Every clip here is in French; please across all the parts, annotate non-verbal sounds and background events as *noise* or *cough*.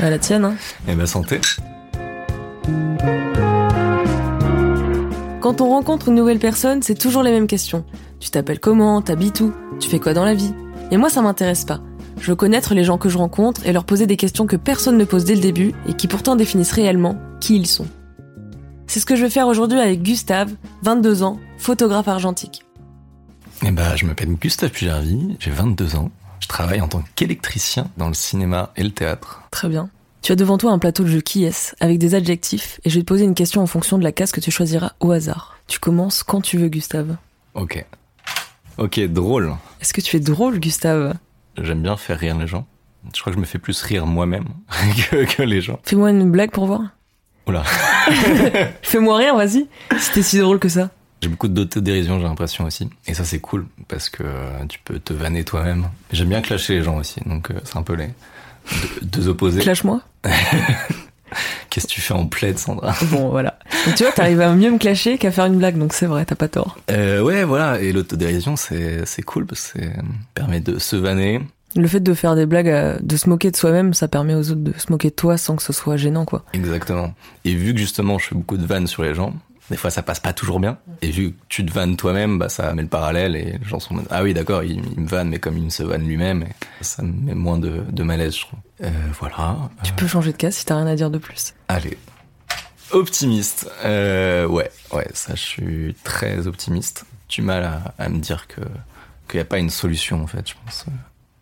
À la tienne, hein. Eh ben santé. Quand on rencontre une nouvelle personne, c'est toujours les mêmes questions. Tu t'appelles comment T'habites où Tu fais quoi dans la vie? Et moi, ça m'intéresse pas. Je veux connaître les gens que je rencontre et leur poser des questions que personne ne pose dès le début et qui pourtant définissent réellement qui ils sont. C'est ce que je vais faire aujourd'hui avec Gustave, 22 ans, photographe argentique. Eh ben, je m'appelle Gustave Pugervy, j'ai 22 ans. Je travaille en tant qu'électricien dans le cinéma et le théâtre. Très bien. Tu as devant toi un plateau de jeu qui est avec des adjectifs et je vais te poser une question en fonction de la case que tu choisiras au hasard. Tu commences quand tu veux, Gustave. Ok. Ok, drôle. Est-ce que tu es drôle, Gustave? J'aime bien faire rire les gens. Je crois que je me fais plus rire moi-même *laughs* que, que les gens. Fais-moi une blague pour voir. Oula. *laughs* Fais-moi rire, vas-y. Si t'es si drôle que ça. J'ai beaucoup d'autodérision, j'ai l'impression aussi. Et ça, c'est cool parce que euh, tu peux te vanner toi-même. J'aime bien clasher les gens aussi, donc euh, c'est un peu les deux, opposés. Clash-moi. *laughs* Qu'est-ce que tu fais en plaid, Sandra? Bon, voilà. Donc, tu vois, t'arrives à mieux me clasher qu'à faire une blague, donc c'est vrai, t'as pas tort. euh, Ouais, voilà. Et l'autodérision, c'est c'est cool parce que ça permet de se vanner. Le fait de faire des blagues, de se moquer de soi-même, ça permet aux autres de se moquer de toi sans que ce soit gênant, quoi. Exactement. Et vu que justement, je fais beaucoup de vannes sur les gens, des fois ça passe pas toujours bien. Et vu que tu te vannes toi-même, bah ça met le parallèle et les gens sont ah oui d'accord, il, il me vanne mais comme il se vanne lui-même, ça me met moins de, de malaise, je trouve. Euh, voilà. Tu peux changer de case si t'as rien à dire de plus. Allez. Optimiste. Euh, ouais, ouais, ça je suis très optimiste. Du mal à, à me dire que qu'il n'y a pas une solution en fait, je pense.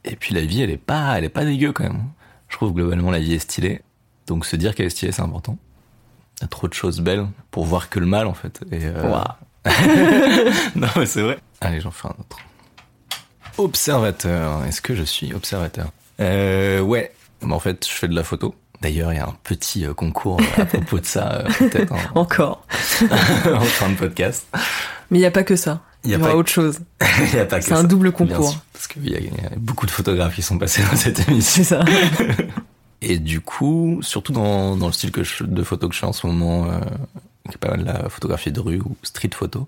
Et puis la vie, elle est pas, elle est pas dégueu quand même. Je trouve globalement la vie est stylée. Donc se dire qu'elle est stylée, c'est important. Y a trop de choses belles pour voir que le mal en fait. Et euh... *laughs* non mais c'est vrai. Allez, j'en fais un autre. Observateur. Est-ce que je suis observateur? Euh, Ouais. Mais en fait, je fais de la photo. D'ailleurs, il y a un petit euh, concours à propos de ça, euh, peut-être en, *laughs* Encore. *laughs* en fin de podcast. Mais il n'y a pas que ça. Il y y a aura pas- autre chose. Y a pas que C'est un double concours. sûr, parce qu'il y, y a beaucoup de photographes qui sont passés dans cette émission. C'est ça. Et du coup, surtout dans, dans le style que je- de photo que je fais en ce moment, euh, qui est pas mal la photographie de rue ou street photo,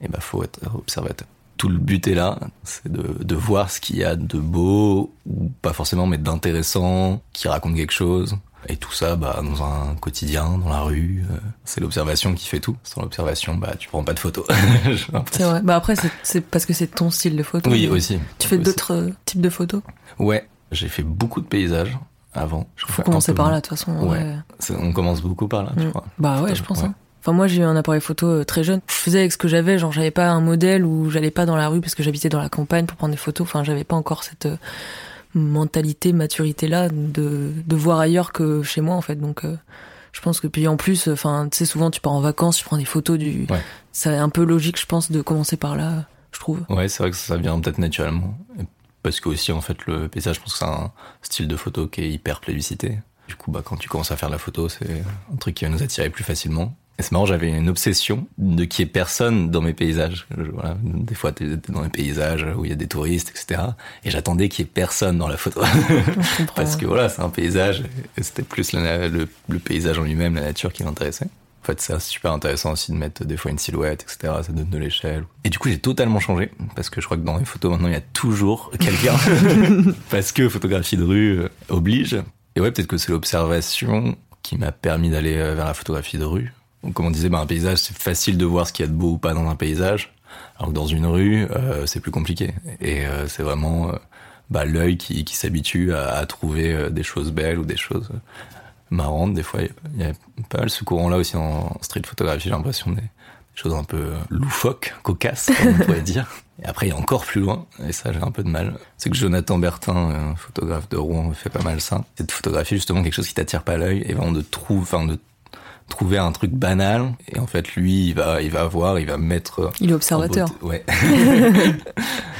et ben faut être observateur. Tout le but est là, c'est de, de voir ce qu'il y a de beau, ou pas forcément, mais d'intéressant, qui raconte quelque chose. Et tout ça, bah, dans un quotidien, dans la rue, euh, c'est l'observation qui fait tout. Sans l'observation, bah, tu prends pas de photos. *laughs* C'est vrai. Bah après, c'est- parce que c'est ton style de photo. Oui, aussi. Tu fais d'autres euh, types de photos? Ouais, j'ai fait beaucoup de paysages avant. Je Faut commencer par là, de toute façon. Ouais. ouais. C'est- On commence beaucoup par là, tu Mm. crois. Bah ouais, je pense. hein. Enfin, moi, j'ai eu un appareil photo euh, très jeune. Je faisais avec ce que j'avais, genre, j'avais pas un modèle ou j'allais pas dans la rue parce que j'habitais dans la campagne pour prendre des photos. Enfin, j'avais pas encore cette euh, mentalité, maturité-là de, de voir ailleurs que chez moi, en fait. Donc, euh, je pense que, puis en plus, enfin, tu sais, souvent, tu pars en vacances, tu prends des photos du. Ouais. C'est un peu logique, je pense, de commencer par là, je trouve. Ouais, c'est vrai que ça vient peut-être naturellement. Et Parce que aussi, en fait, le paysage, je pense que c'est un style de photo qui est hyper plébiscité. Du coup, bah, quand tu commences à faire de la photo, c'est un truc qui va nous attirer plus facilement. Et c'est marrant, j'avais une obsession de qu'il y ait personne dans mes paysages. Je- Voilà, des fois, t'es dans des paysages où il y a des touristes, etc. Et j'attendais qu'il y ait personne dans la photo. *laughs* Parce que voilà, c'est un paysage, c'était plus la- le, le paysage en lui-même, la nature qui m'intéressait. En fait, c'est super intéressant aussi de mettre des fois une silhouette, etc. Ça donne de l'échelle. Et du coup, j'ai totalement changé, parce que je crois que dans les photos, maintenant, il y a toujours quelqu'un. *laughs* parce que photographie de rue euh, oblige. Et ouais, peut-être que c'est l'observation qui m'a permis d'aller euh, vers la photographie de rue. Comme on disait, bah, un paysage, c'est facile de voir ce qu'il y a de beau ou pas dans un paysage. Alors que dans une rue, euh, c'est plus compliqué. Et euh, c'est vraiment euh, bah, l'œil qui, qui s'habitue à, à trouver des choses belles ou des choses marrantes. Des fois, il y a pas mal ce courant-là aussi en street photographie, j'ai l'impression des, choses un peu euh, loufoques, cocasses, comme on pourrait *laughs* dire. Et après, il y a encore plus loin, et ça, j'ai un peu de mal. C'est que Jonathan Bertin, un photographe de Rouen, fait pas mal ça. C'est de photographier justement quelque chose qui t'attire pas l'œil, et vraiment de trouver, enfin, de trouver un truc banal, et en fait, lui, il va, il va voir, il va mettre Il est observateur. Ouais. *laughs* *laughs*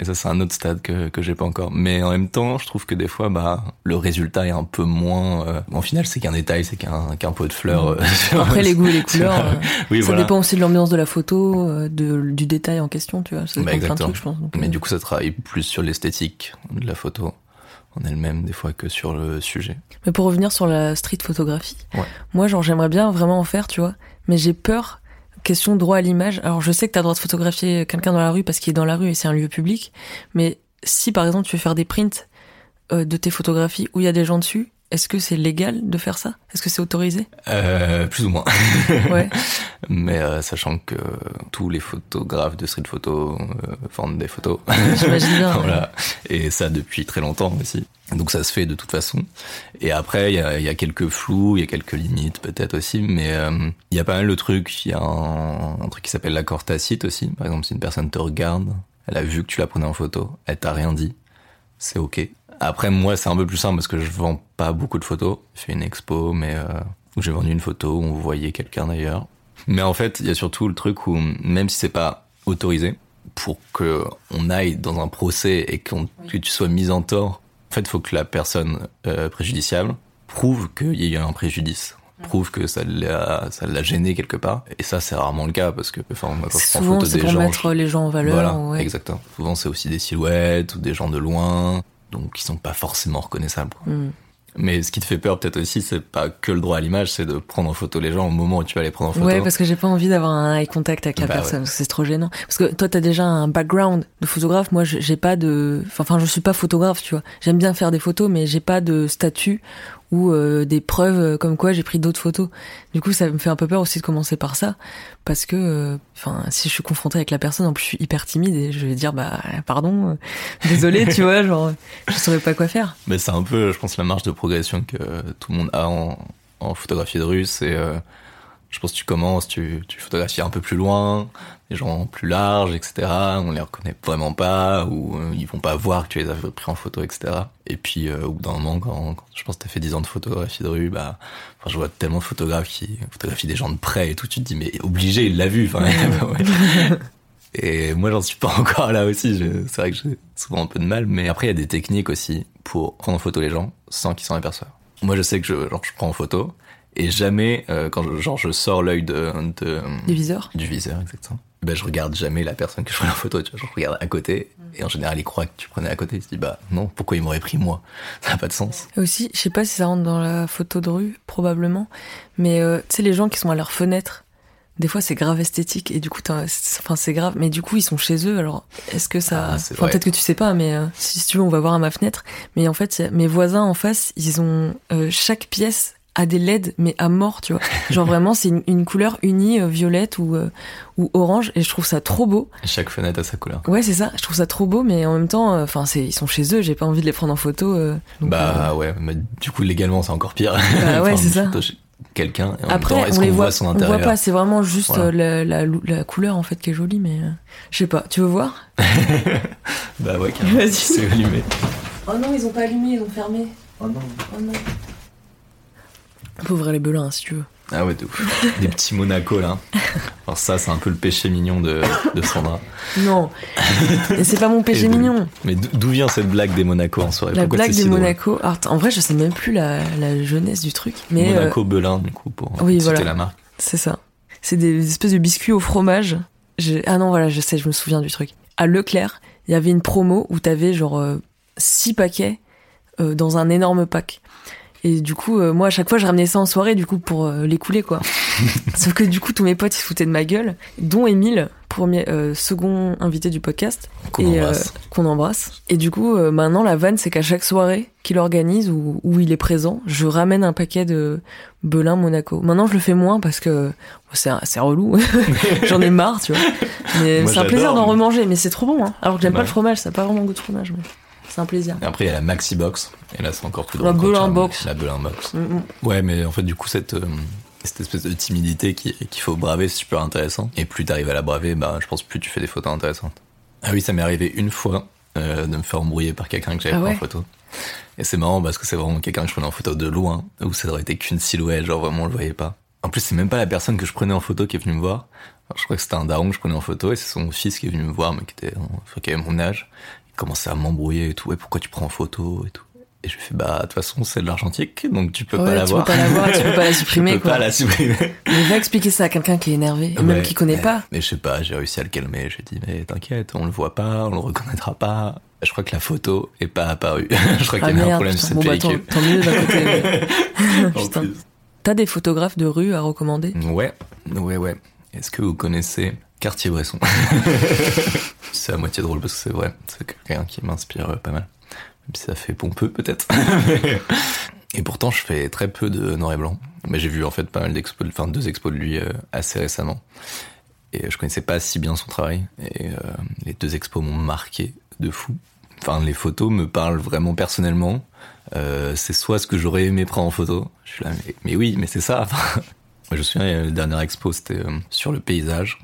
Et ça, c'est un autre stade que, que j'ai pas encore. Mais en même temps, je trouve que des fois, bah, le résultat est un peu moins. Euh... En final, c'est qu'un détail, c'est qu'un qu'un pot de fleurs. euh, *laughs* Après, les goûts et les couleurs. euh, *laughs* oui, ça voilà. dépend aussi de l'ambiance de la photo, euh, de, du détail en question, tu vois. Ça Bah, plein de trucs, je pense. Donc, Mais du coup, ça travaille plus sur l'esthétique de la photo en elle-même, des fois, que sur le sujet. Mais pour revenir sur la street photographie, Ouais. moi, genre, j'aimerais bien vraiment en faire, tu vois. Mais j'ai peur, question droit à l'image. Alors, je sais que t'as le droit de photographier quelqu'un dans la rue parce qu'il est dans la rue et c'est un lieu public. Mais si, par exemple, tu veux faire des prints euh, de tes photographies où il y a des gens dessus, est-ce que c'est légal de faire ça? Est-ce que c'est autorisé? Euh, Plus ou moins. *laughs* Ouais. *laughs* Mais euh, sachant que tous les photographes de street photo euh, vendent des photos. J'imagine bien. *laughs* voilà. Et ça depuis très longtemps aussi. Donc ça se fait de toute façon. Et après, il y y a quelques flous, il y a quelques limites peut-être aussi, mais euh, il y a pas mal de trucs. Il y a un, un truc qui s'appelle l'accord tacite aussi. Par exemple, si une personne te regarde, elle a vu que tu la prenais en photo, elle t'a rien dit, c'est ok. Après, moi, c'est un peu plus simple parce que je vends pas beaucoup de photos. Je fais une expo, mais euh, où j'ai vendu une photo où on voyait quelqu'un d'ailleurs. Mais en fait, il y a surtout le truc où, même si c'est pas autorisé, pour que on aille dans un procès et que tu sois mis en tort, en fait, il faut que la personne euh, préjudiciable prouve qu'il y a eu un préjudice, prouve que ça l'a, ça l'a gêné quelque part. Et ça, c'est rarement le cas parce que, enfin, moi, quand je prends Souvent, photo des pour gens, mettre les gens en valeur. voilà, ouais. exactement. Souvent, c'est aussi des silhouettes ou des gens de loin, donc qui sont pas forcément reconnaissables. quoi. Mm. Mais ce qui te fait peur peut-être aussi, c'est pas que le droit à l'image, c'est de prendre en photo les gens au moment où tu vas les prendre en photo. Ouais, parce que j'ai pas envie d'avoir un eye contact avec la Bah personne, ouais. parce que c'est trop gênant. Parce que toi, t'as déjà un background de photographe. Moi, j'ai pas de, enfin, je suis pas photographe, tu vois. J'aime bien faire des photos, mais j'ai pas de statut ou euh, des preuves euh, comme quoi j'ai pris d'autres photos. Du coup, ça me fait un peu peur aussi de commencer par ça, parce que, euh, enfin, si je suis confrontée avec la personne, en plus, je suis hyper timide et je vais dire, bah, pardon, euh, *laughs* désolé, tu vois, genre, je saurais pas quoi faire. Mais c'est un peu, je pense, la marge de progression que tout le monde a en, en photographie de rue. C'est, je pense, que tu commences, tu, tu photographies un peu plus loin, des gens plus larges, etc. On les reconnaît vraiment pas, ou euh, ils vont pas voir que tu les as pris en photo, etc. Et puis, euh, au bout d'un moment, quand, quand je pense que t'as fait 10 ans de photographie de rue, bah, enfin, je vois tellement de photographes qui photographient des gens de près et tout, tu te dis, mais obligé, il l'a vu. Enfin, ouais. *laughs* Et moi, j'en suis pas encore là aussi. C'est vrai que j'ai souvent un peu de mal, mais après, il y a des techniques aussi pour prendre en photo les gens sans qu'ils s'en aperçoivent. Moi, je sais que je, genre, je prends en photo et jamais, euh, quand je, genre, je sors l'œil de, de, Du viseur. du viseur, exactement. Ben, je regarde jamais la personne que je prends en photo, tu vois, je regarde à côté, et en général, il croit que tu prenais à côté, il se dit, bah, non, pourquoi il m'aurait pris moi? *laughs* Ça n'a pas de sens. Et aussi, je sais pas si ça rentre dans la photo de rue, probablement, mais euh, tu sais, les gens qui sont à leur fenêtre, des fois c'est grave esthétique et du coup, enfin c'est grave, mais du coup ils sont chez eux. Alors, est-ce que ça, Ah, enfin peut-être que tu sais pas, mais euh, si tu veux, on va voir à ma fenêtre. Mais en fait, mes voisins en face, ils ont euh, chaque pièce a des LED, mais à mort, tu vois. Genre *laughs* vraiment, c'est une, une couleur unie, euh, violette ou euh, ou orange, et je trouve ça trop beau. Chaque fenêtre a sa couleur. Ouais, c'est ça. Je trouve ça trop beau, mais en même temps, euh, enfin, c'est ils sont chez eux. J'ai pas envie de les prendre en photo. euh, donc, Bah, ouais, mais du coup, légalement, c'est encore pire. Bah *laughs* ouais, c'est ça. photo chez Quelqu'un, et en Après, même temps, est-ce on les qu'on voit, voit son on intérieur? voit pas, c'est vraiment juste Voilà. euh, la, la, la couleur en fait qui est jolie, mais euh, je sais pas. Tu veux voir? *laughs* Bah ouais, carrément. Vas-y. C'est allumé. Oh non, ils ont pas allumé, ils ont fermé. Oh non. Oh non. Peut ouvrir les belins hein, si tu veux. Ah ouais, de ouf. *laughs* Des petits Monaco là. Alors ça, c'est un peu le péché mignon de, de Sandra. Non, *laughs* c'est pas mon péché mignon. Mais d'o- d'où vient cette blague des Monaco en soirée? La Pourquoi blague des si Monaco. Alors, en vrai, je sais même plus la, la jeunesse du truc, mais euh, Monaco Belin, du coup, pour oui, citer voilà. la marque. c'est ça. C'est des espèces de biscuits au fromage. Ah non, voilà, je sais, je me souviens du truc. À Leclerc, il y avait une promo où t'avais genre euh, six paquets euh, dans un énorme pack. Et du coup, euh, moi, à chaque fois, je ramenais ça en soirée, du coup, pour euh, les couler, quoi. *laughs* Sauf que du coup, tous mes potes, ils se foutaient de ma gueule, dont Émile, premier, euh, second invité du podcast, Qu'on et, embrasse. euh, qu'on embrasse. Et du coup, euh, maintenant, la vanne, c'est qu'à chaque soirée qu'il organise ou où il est présent, je ramène un paquet de Belin Monaco. Maintenant, je le fais moins parce que bon, c'est relou. *laughs* J'en ai marre, tu vois. Mais c'est un plaisir d'en remanger, mais c'est trop bon. Hein. Alors que j'aime pas Ouais. le fromage, ça n'a pas vraiment goût de fromage. mais C'est un plaisir. Et Après, il y a la Maxi Box. Et là, c'est encore plus La drôle. quand Belin Box. La Belin Box. Mm, mm. Ouais, mais en fait, du coup, cette, euh, cette espèce de timidité qui- qu'il faut braver, c'est super intéressant. Et plus t'arrives à la braver, bah, je pense plus tu fais des photos intéressantes. Ah oui, ça m'est arrivé une fois euh, de me faire embrouiller par quelqu'un que j'avais Ah pris en photo. Et c'est marrant parce que c'est vraiment quelqu'un que je prenais en photo de loin, où ça aurait été qu'une silhouette, genre vraiment on le voyait pas. En plus, c'est même pas la personne que je prenais en photo qui est venue me voir. Alors, je crois que c'était un daron que je prenais en photo et c'est son fils qui est venu me voir, mais qui était, qui avait mon âge. Commençait à m'embrouiller et tout. Ouais, pourquoi tu prends en photo et tout. Et je lui fais, bah, de toute façon, c'est de l'argentique, donc tu peux Ouais, pas la tu peux pas la voir, tu peux pas la *laughs* supprimer, tu peux quoi. pas la supprimer. Mais va expliquer ça à quelqu'un qui est énervé, et même qui connaît mais- pas. Mais je sais pas, j'ai réussi à le calmer. J'ai dit, mais t'inquiète, on le voit pas, on le reconnaîtra pas. Je crois que la photo est pas apparue. *laughs* je crois Ah qu'il y avait un merde, problème sur cette bon bah tant, mieux d'un côté. *laughs* Putain. T'as des photographes de rue à recommander? Ouais, ouais, ouais. Est-ce que vous connaissez Cartier-Bresson *laughs* C'est à moitié drôle parce que c'est vrai. C'est quelqu'un qui m'inspire euh, pas mal. Même si ça fait pompeux peut-être. *laughs* et pourtant, je fais très peu de noir et blanc. Mais j'ai vu en fait pas mal d'expos, enfin deux expos de lui euh, assez récemment. Et je connaissais pas si bien son travail. Et euh, les deux expos m'ont marqué de fou. Enfin, les photos me parlent vraiment personnellement. Euh, c'est soit ce que j'aurais aimé prendre en photo. Je suis là, mais, mais oui, mais c'est ça. *laughs* je me souviens, le dernier expo, c'était euh, sur le paysage.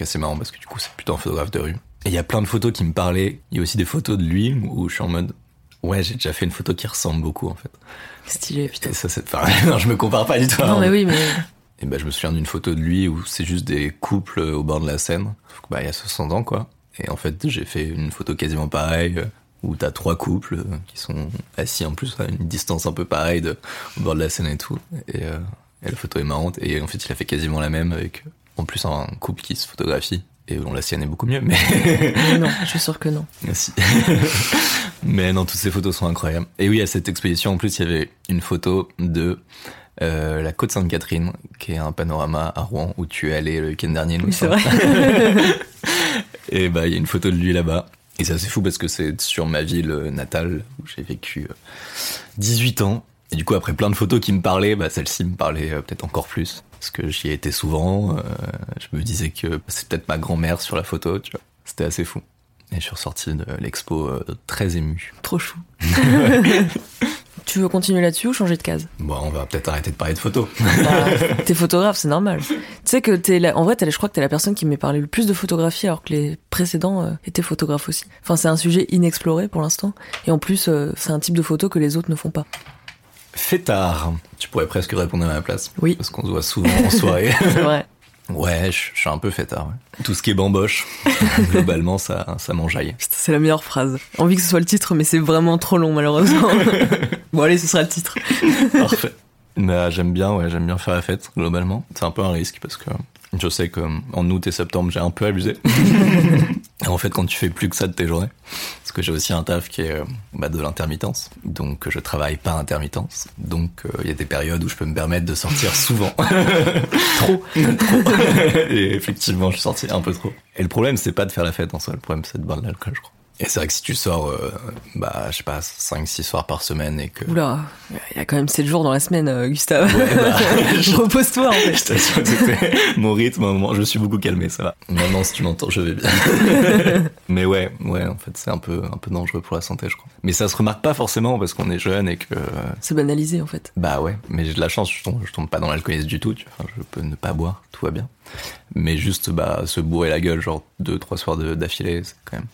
Est assez marrant parce que du coup, c'est plutôt un photographe de rue. Et il y a plein de photos qui me parlaient. Il y a aussi des photos de lui où je suis en mode, ouais, j'ai déjà fait une photo qui ressemble beaucoup en fait. Stylé, putain. Et ça, c'est enfin, *laughs* non, je me compare pas du tout. Non, mais oui, mais. Et ben, je me souviens d'une photo de lui où c'est juste des couples au bord de la Seine. Bah, il y a 60 ans, quoi. Et en fait, j'ai fait une photo quasiment pareille, euh, où t'as trois couples euh, qui sont assis en plus à une distance un peu pareille de, au bord de la Seine et tout. Et, euh, et la photo est marrante. Et en fait, il a fait quasiment la même avec, en plus, un couple qui se photographie. Et bon, la sienne est beaucoup mieux, mais... non, *laughs* je suis sûr que non. Merci. *laughs* mais non, toutes ces photos sont incroyables. Et oui, à cette exposition, en plus, il y avait une photo de euh, la côte Sainte-Catherine, qui est un panorama à Rouen où tu es allé le week-end dernier. Oui, c'est vrai. *laughs* et bah, il y a une photo de lui là-bas. Et c'est assez fou parce que c'est sur ma ville natale où j'ai vécu 18 ans. Et du coup, après plein de photos qui me parlaient, bah, celle-ci me parlait euh, peut-être encore plus. Parce que j'y ai été souvent. Euh, je me disais que c'est peut-être ma grand-mère sur la photo, tu vois. C'était assez fou. Et je suis ressorti de l'expo euh, très ému. Trop chou. *laughs* tu veux continuer là-dessus ou changer de case? Bon, on va peut-être arrêter de parler de photos. bah, *laughs* T'es photographe, c'est normal. Tu sais que t'es la... en vrai, je crois que t'es la personne qui m'ait parlé le plus de photographie alors que les précédents euh, étaient photographes aussi. Enfin, c'est un sujet inexploré pour l'instant. Et en plus, euh, c'est un type de photo que les autres ne font pas. Fêtard. Tu pourrais presque répondre à ma place. Oui. Parce qu'on se voit souvent en soirée. *laughs* c'est vrai. Ouais, je, je, suis un peu fêtard. Ouais. Tout ce qui est bamboche, *laughs* globalement, ça, ça m'enjaille. C'est la meilleure phrase. Envie que ce soit le titre, mais c'est vraiment trop long, malheureusement. *laughs* bon, allez, ce sera le titre. Parfait. Bah, j'aime bien, ouais, j'aime bien faire la fête, globalement. C'est un peu un risque parce que je sais qu'en août et septembre, j'ai un peu abusé. en fait, quand tu fais plus que ça de tes journées, que j'ai aussi un taf qui est bah, de l'intermittence, donc je travaille pas intermittence, donc il euh, y a des périodes où je peux me permettre de sortir *laughs* souvent. trop. trop. *laughs* et effectivement, je suis sorti un peu trop. Et le problème, c'est pas de faire la fête en soi, le problème, c'est de boire de l'alcool, je crois. Et c'est vrai que si tu sors, euh, bah, je sais pas, 5-6 soirs par semaine et que... Oula, il y a quand même 7 jours dans la semaine, euh, Gustave. Ouais, bah, *laughs* je repose-toi, en fait. *laughs* Je t'assure que c'était mon rythme, un moment, je suis beaucoup calmé, ça va. Maintenant, si tu m'entends, je vais bien. *laughs* Mais ouais, ouais, en fait, c'est un peu, un peu dangereux pour la santé, je crois. Mais ça se remarque pas forcément parce qu'on est jeune et que... C'est banalisé, en fait. Bah ouais, mais j'ai de la chance, je tombe, je tombe pas dans l'alcoolisme du tout, tu vois. Enfin, je peux ne pas boire, tout va bien. Mais juste, bah, se bourrer la gueule, genre 2-3 soirs d'affilée, c'est quand même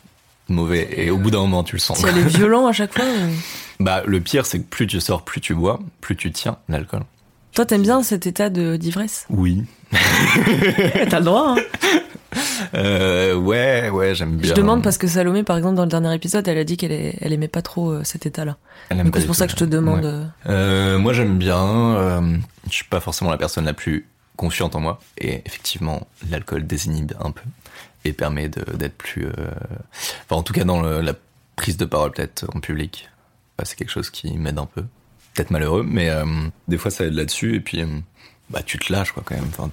mauvais et au bout d'un moment tu le sens. Tu est *laughs* violent à chaque fois ou... Bah le pire c'est que plus tu sors, plus tu bois, plus tu tiens l'alcool. Toi t'aimes bien cet état de d'ivresse? Oui. *laughs* T'as le droit. Hein euh, ouais ouais j'aime bien. Je demande parce que Salomé par exemple dans le dernier épisode elle a dit qu'elle elle aimait pas trop euh, cet état-là. Donc c'est pour ça que je te demande. Ouais. Euh, moi j'aime bien. Euh, je suis pas forcément la personne la plus confiante en moi et effectivement l'alcool désinhibe un peu et permet d'être plus... Euh... Enfin, en tout cas, dans le, la prise de parole, peut-être, en public. Bah, c'est quelque chose qui m'aide un peu. Peut-être malheureux, mais euh, des fois, ça aide là-dessus, et puis, euh, bah, tu te lâches, quoi, quand même. Enfin,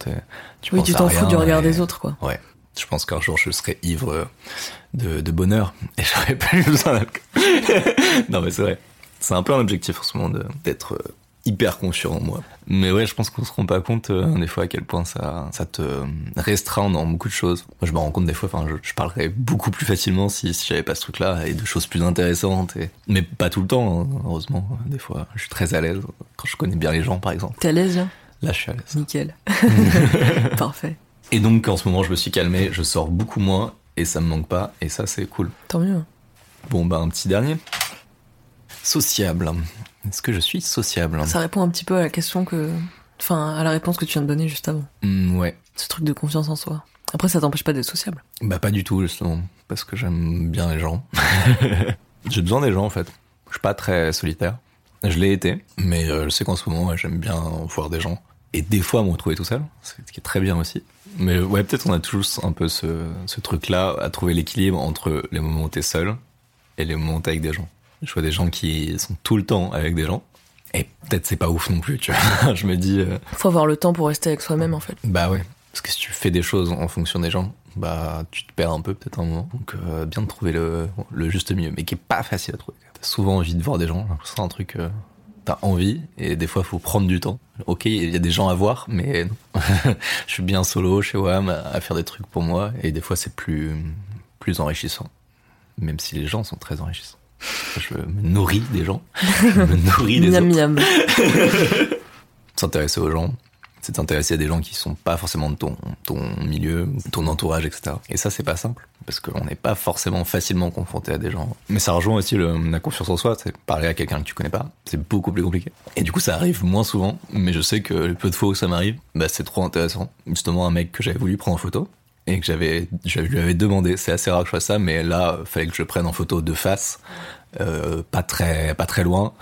tu oui, tu t'en fous du regard et... des autres, quoi. Ouais. Je pense qu'un jour, je serai ivre de, de bonheur, et *laughs* j'aurais pas eu besoin d'alcool. non, mais c'est vrai. C'est un peu un objectif en ce moment d'être hyper confiant en moi. Mais ouais, je pense qu'on se rend pas compte euh, des fois à quel point ça, ça te restreint dans beaucoup de choses. Moi, je me rends compte des fois, enfin, je, je, parlerais beaucoup plus facilement si, si j'avais pas ce truc-là et de choses plus intéressantes. Et... Mais pas tout le temps, hein, heureusement. Des fois, je suis très à l'aise quand je connais bien les gens, par exemple. T'es à l'aise là Là, je suis à l'aise. Nickel. *laughs* Parfait. Et donc, en ce moment, je me suis calmé, je sors beaucoup moins et ça me manque pas. Et ça, c'est cool. Tant mieux. Bon, bah, un petit dernier. Sociable. Est-ce que je suis sociable? Ça répond un petit peu à la question que. Enfin, à la réponse que tu viens de donner juste avant. Mmh, ouais. Ce truc de confiance en soi. Après, ça t'empêche pas d'être sociable. Bah, pas du tout, justement. Parce que j'aime bien les gens. *laughs* J'ai besoin des gens, en fait. Je suis pas très solitaire. Je l'ai été. Mais euh, je sais qu'en ce moment, j'aime bien voir des gens. Et des fois, me retrouver tout seul. Ce qui est très bien aussi. Mais ouais, peut-être on a tous un peu ce, ce truc-là à trouver l'équilibre entre les moments où t'es seul et les moments où t'es avec des gens. Je vois des gens qui sont tout le temps avec des gens. Et peut-être c'est pas ouf non plus, tu vois. *laughs* je me dis. Euh... Faut avoir le temps pour rester avec soi-même, en fait. Bah ouais. Parce que si tu fais des choses en fonction des gens, bah tu te perds un peu peut-être un moment. Donc euh, bien de trouver le, le juste milieu, mais qui est pas facile à trouver. T'as souvent envie de voir des gens. C'est un truc. Euh, t'as envie et des fois faut prendre du temps. Ok, il y a des gens à voir, mais *laughs* je suis bien solo chez WAM à faire des trucs pour moi et des fois c'est plus plus enrichissant, même si les gens sont très enrichissants. Je me nourris des gens, je me nourris des *laughs* miam, autres. Miam. *laughs* S'intéresser aux gens, c'est t'intéresser à des gens qui sont pas forcément de ton, ton milieu, ton entourage, etc. Et ça, c'est pas simple, parce qu'on n'est pas forcément facilement confronté à des gens. Mais ça rejoint aussi le, la confiance en soi, c'est parler à quelqu'un que tu connais pas, c'est beaucoup plus compliqué. Et du coup, ça arrive moins souvent, mais je sais que le peu de fois où ça m'arrive, bah, c'est trop intéressant. Justement, un mec que j'avais voulu prendre en photo, et que j'avais, je lui avais demandé, c'est assez rare que je fasse ça, mais là, fallait que je prenne en photo de face, euh, pas très, pas très loin.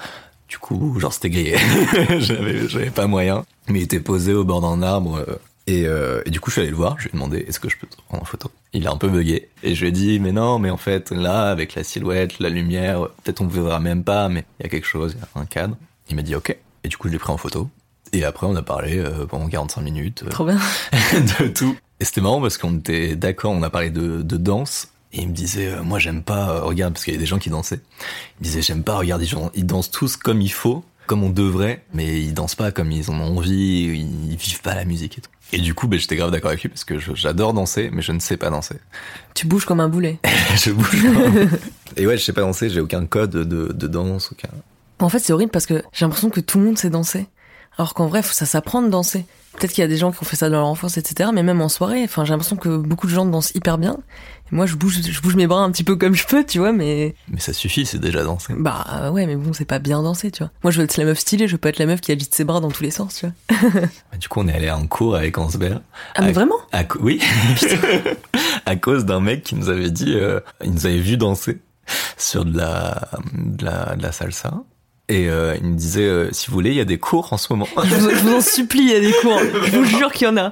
Du coup, genre c'était grillé. *laughs* j'avais, j'avais pas moyen. Mais il était posé au bord d'un arbre. euh, et, euh, et du coup, je suis allé le voir. Je lui ai demandé est-ce que je peux te prendre en photo? Il a un peu bugué. Et je lui ai dit mais non, mais en fait là, avec la silhouette, la lumière, peut-être on ne verra même pas, mais il y a quelque chose, il y a un cadre. Il m'a dit ok. Et du coup, je l'ai pris en photo. Et après, on a parlé pendant 45 minutes Trop bien. *laughs* de tout. Et c'était marrant parce qu'on était d'accord, on a parlé de, de danse. Et il me disait, euh, moi j'aime pas, euh, regarde, parce qu'il y a des gens qui dansaient. Il me disait, j'aime pas, regarde, ils, ils dansent tous comme il faut, comme on devrait, mais ils dansent pas comme ils en ont envie, ils vivent pas la musique et tout. Et du coup, ben, j'étais grave d'accord avec lui parce que j'adore danser, mais je ne sais pas danser. Tu bouges comme un boulet. *laughs* je bouge pas. Et ouais, je sais pas danser, j'ai aucun code de, de danse, aucun. En fait, c'est horrible parce que j'ai l'impression que tout le monde sait danser. Alors qu'en vrai, ça s'apprend de danser. Peut-être qu'il y a des gens qui ont fait ça dans leur enfance, etc. Mais même en soirée, enfin, j'ai l'impression que beaucoup de gens dansent hyper bien. Moi, je bouge, je bouge mes bras un petit peu comme je peux, tu vois, mais Mais ça suffit, c'est déjà danser. bah euh, ouais, mais bon, c'est pas bien danser, tu vois. Moi, je veux être la meuf stylée, je veux pas être la meuf qui agite ses bras dans tous les sens, tu vois. *laughs* Bah, Du coup, on est allé un cours avec Ansbert. Ah mais vraiment À oui, *laughs* à cause d'un mec qui nous avait dit, euh, il nous avait vu danser sur de la, de la, de la salsa. Et euh, il me disait, euh, si vous voulez, il y a des cours en ce moment. je vous, je vous en supplie, il y a des cours. Je vous jure qu'il y en a.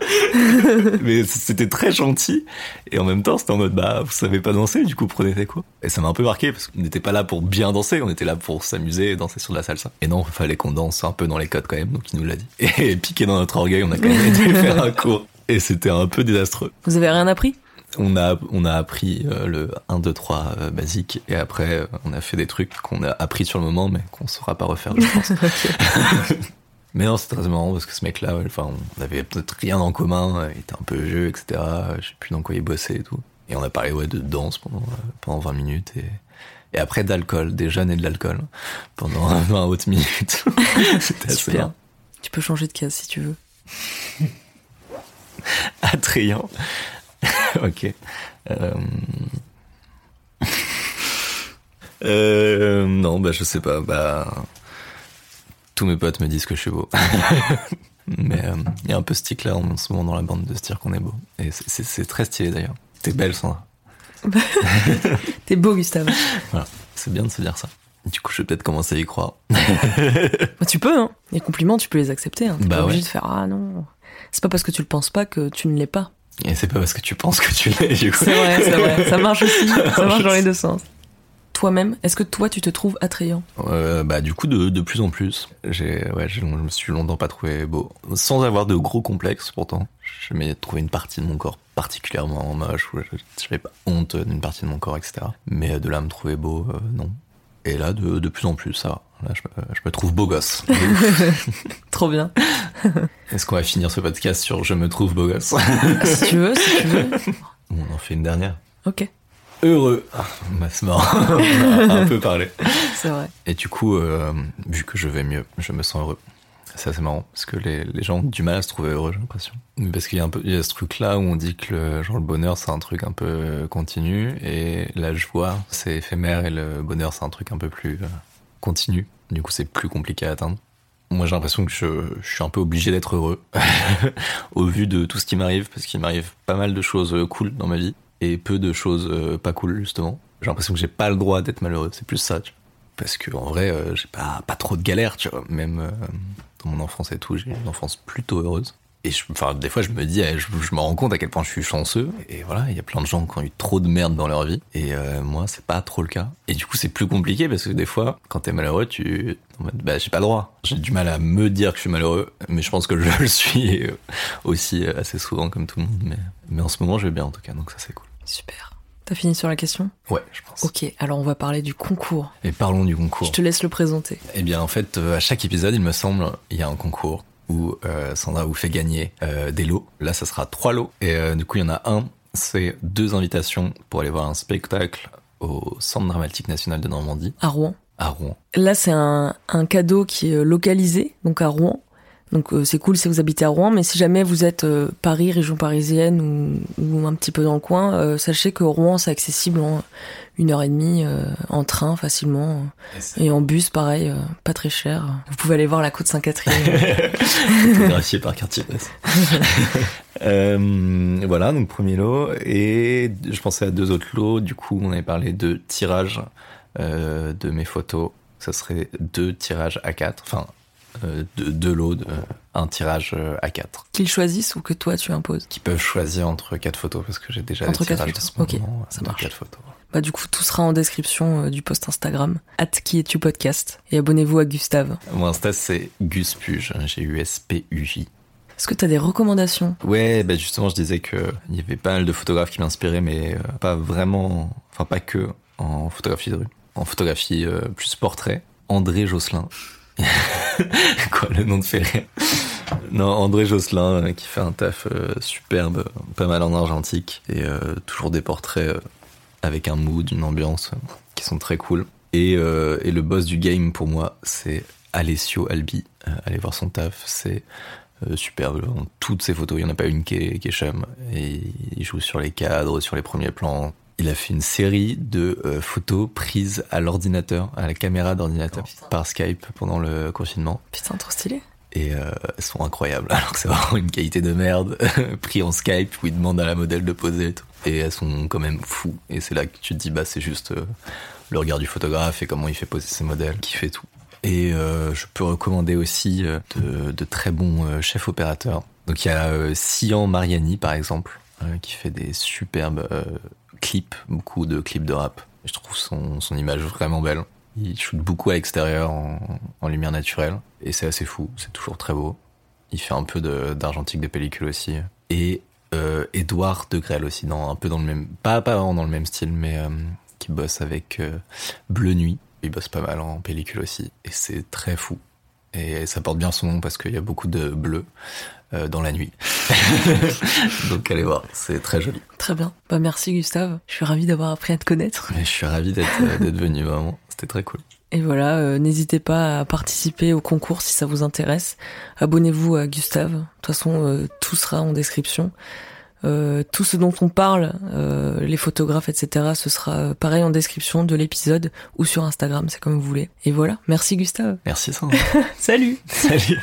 *laughs* Mais c'était très gentil. Et en même temps, c'était en mode, bah, vous savez pas danser, du coup, prenez des cours. Et ça m'a un peu marqué parce qu'on n'était pas là pour bien danser, on était là pour s'amuser et danser sur de la salsa. Et non, il fallait qu'on danse un peu dans les codes quand même, donc il nous l'a dit. Et piqué dans notre orgueil, on a quand même *laughs* été faire un cours. Et c'était un peu désastreux. Vous avez rien appris? On a, on a appris euh, le 1, 2, 3 euh, basique et après euh, on a fait des trucs qu'on a appris sur le moment mais qu'on saura pas refaire je pense. *laughs* *laughs* mais non c'est très marrant parce que ce mec là, enfin on avait peut-être rien en commun, il était un peu vieux etc. Je sais plus dans quoi il bossait et tout. Et on a parlé ouais de danse pendant, euh, pendant 20 minutes et, et après d'alcool, des jeunes et de l'alcool pendant 20 *laughs* autres minutes. C'était assez Super. marrant. Tu peux changer de case si tu veux. attrayant. *laughs* ok. Euh... Euh, non, bah je sais pas. Bah tous mes potes me disent que je suis beau. *laughs* Mais euh, il y a un peu ce tic là en ce moment dans la bande de se dire qu'on est beau. Et c'est- très stylé d'ailleurs. T'es belle Sandra. *laughs* T'es beau, Gustave. Voilà. C'est bien de se dire ça. Du coup, je vais peut-être commencer à y croire. Bah, tu peux, hein. Les compliments, tu peux les accepter. Hein. T'es Bah pas obligé de faire ah non. C'est pas parce que tu le penses pas que tu ne l'es pas. Et c'est pas parce que tu penses que tu l'es, du coup. C'est vrai, c'est vrai. Ça marche aussi. *laughs* Ça marche dans les deux sens. Toi-même, est-ce que toi, tu te trouves attrayant? Euh, bah du coup de, de plus en plus. J'ai ouais, j'ai- je me suis longtemps pas trouvé beau, sans avoir de gros complexes pourtant. Je m'ai trouvé une partie de mon corps particulièrement moche, où je- j'avais pas honte d'une partie de mon corps, etc. Mais euh, de là à me trouver beau, euh, non. Et là de, de plus en plus, ça va. Là je me, je me trouve beau gosse. *laughs* Trop bien. Est-ce qu'on va finir ce podcast sur je me trouve beau gosse si tu veux, si tu veux. *laughs* On en fait une dernière. Ok, Heureux. Ah, bah, c'est marrant. *laughs* On a un peu parlé. c'est vrai. Et du coup, euh, vu que je vais mieux, je me sens heureux. C'est assez marrant, parce que les, les gens ont du mal à se trouver heureux, j'ai l'impression. Parce qu'il y a un peu, il y a ce truc-là où on dit que le, genre, le bonheur, c'est un truc un peu continu, et la joie, c'est éphémère, et le bonheur, c'est un truc un peu plus euh, continu. Du coup, c'est plus compliqué à atteindre. Moi, j'ai l'impression que je, suis un peu obligé d'être heureux, *laughs* au vu de tout ce qui m'arrive, parce qu'il m'arrive pas mal de choses euh, cool dans ma vie, et peu de choses euh, pas cool, justement. J'ai l'impression que j'ai pas le droit d'être malheureux, c'est plus ça, tu vois parce que en vrai euh, j'ai pas pas trop de galères tu vois même euh, dans mon enfance et tout j'ai une enfance plutôt heureuse. Et je, des fois je me dis eh, je, je me rends compte à quel point je suis chanceux. Et voilà il y a plein de gens qui ont eu trop de merde dans leur vie. Et euh, moi c'est pas trop le cas. Et du coup c'est plus compliqué parce que des fois quand t'es malheureux tu en mode, bah j'ai pas le droit. J'ai du mal à me dire que je suis malheureux mais je pense que je *laughs* le suis euh, aussi euh, assez souvent comme tout le monde. Mais mais en ce moment je vais bien en tout cas. Donc ça c'est cool. Super. T'as fini sur la question Ouais, je pense. Ok, alors on va parler du concours. Et parlons du concours. Je te laisse le présenter. Eh bien, en fait, euh, à chaque épisode, il me semble, il y a un concours où euh, Sandra vous fait gagner euh, des lots. Là, ça sera trois lots. Et euh, du coup, il y en a un, c'est deux invitations pour aller voir un spectacle au Centre dramatique national de Normandie, À Rouen. à Rouen. Là, c'est un, un cadeau qui est localisé, donc à Rouen. Donc euh, c'est cool si vous habitez à Rouen, mais si jamais vous êtes euh, Paris, région parisienne ou, ou un petit peu dans le coin, euh, sachez que Rouen c'est accessible en une heure et demie en train facilement et en bus pareil, pas très cher. Vous pouvez aller voir la côte Saint-Catherine. *laughs* photographié par Cartier *laughs* voilà, donc premier lot. Et je pensais à deux autres lots. Du coup, on avait parlé de tirage de mes photos. Ça serait deux tirages à quatre. Enfin, euh, lots, de, un tirage euh, à quatre. Qu'ils choisissent ou que toi tu imposes. Qui peuvent choisir entre quatre photos parce que j'ai déjà Entre quatre photos. de ce Ok, moment, ça de marche. quatre photos. Bah du coup tout sera en description euh, du post Instagram. At qui es-tu podcast et abonnez-vous à Gustave. Mon Insta, c'est Gus Puge. J'ai eu S-P-U-J. Est-ce que t'as des recommandations? Ouais, bah justement, je disais que il y avait pas mal de photographes qui m'inspiraient, mais euh, pas vraiment, enfin pas que en photographie de rue, en photographie euh, plus portrait. André Josselin. *laughs* Quoi, le nom de rire. Non, André Josselin euh, qui fait un taf euh, superbe, pas mal en argentique et euh, toujours des portraits avec un mood, une ambiance qui sont très cool. Et, le boss du game pour moi, c'est Alessio Albi. Allez voir son taf, c'est superbe. Toutes ses photos, il n'y en a pas une qui est. Et il joue sur les cadres, sur les premiers plans. Il a fait une série de euh, photos prises à l'ordinateur, à la caméra d'ordinateur, Oh, par Skype pendant le confinement. Putain trop stylé. Et euh, elles sont incroyables, *laughs* alors que c'est vraiment une qualité de merde, *laughs* pris en Skype, où il demande à la modèle de poser et tout. Et elles sont quand même fous. Et c'est là que tu te dis, bah c'est juste euh, le regard du photographe et comment il fait poser ses modèles qui fait tout. Et je peux recommander aussi de, de très bons chefs opérateurs. Donc il y a Sian Mariani par exemple, qui fait des superbes euh, clips, beaucoup de clips de rap. Je trouve son, son image vraiment belle. Il shoot beaucoup à l'extérieur en, en lumière naturelle et c'est assez fou, c'est toujours très beau. Il fait un peu d'argentique de pellicule aussi. Et euh, Edouard de Grelle aussi, dans, un peu dans le même, pas, pas vraiment dans le même style, mais euh, qui bosse avec euh, Bleu Nuit. Il bosse pas mal en pellicule aussi et c'est très fou. Et ça porte bien son nom parce qu'il y a beaucoup de bleu euh, dans la nuit. *laughs* Donc allez voir, c'est très joli. Très bien. Bah merci Gustave. Je suis ravie d'avoir appris à te connaître. Mais je suis ravi d'être euh, *laughs* venu vraiment, c'était très cool. Et voilà, euh, n'hésitez pas à participer au concours si ça vous intéresse. Abonnez-vous à Gustave. De toute façon, euh, tout sera en description. Euh, tout ce dont on parle, euh, les photographes, etc., ce sera pareil en description de l'épisode ou sur Instagram, c'est comme vous voulez. Et voilà, merci Gustave. Merci Sandra. *laughs* Salut Salut.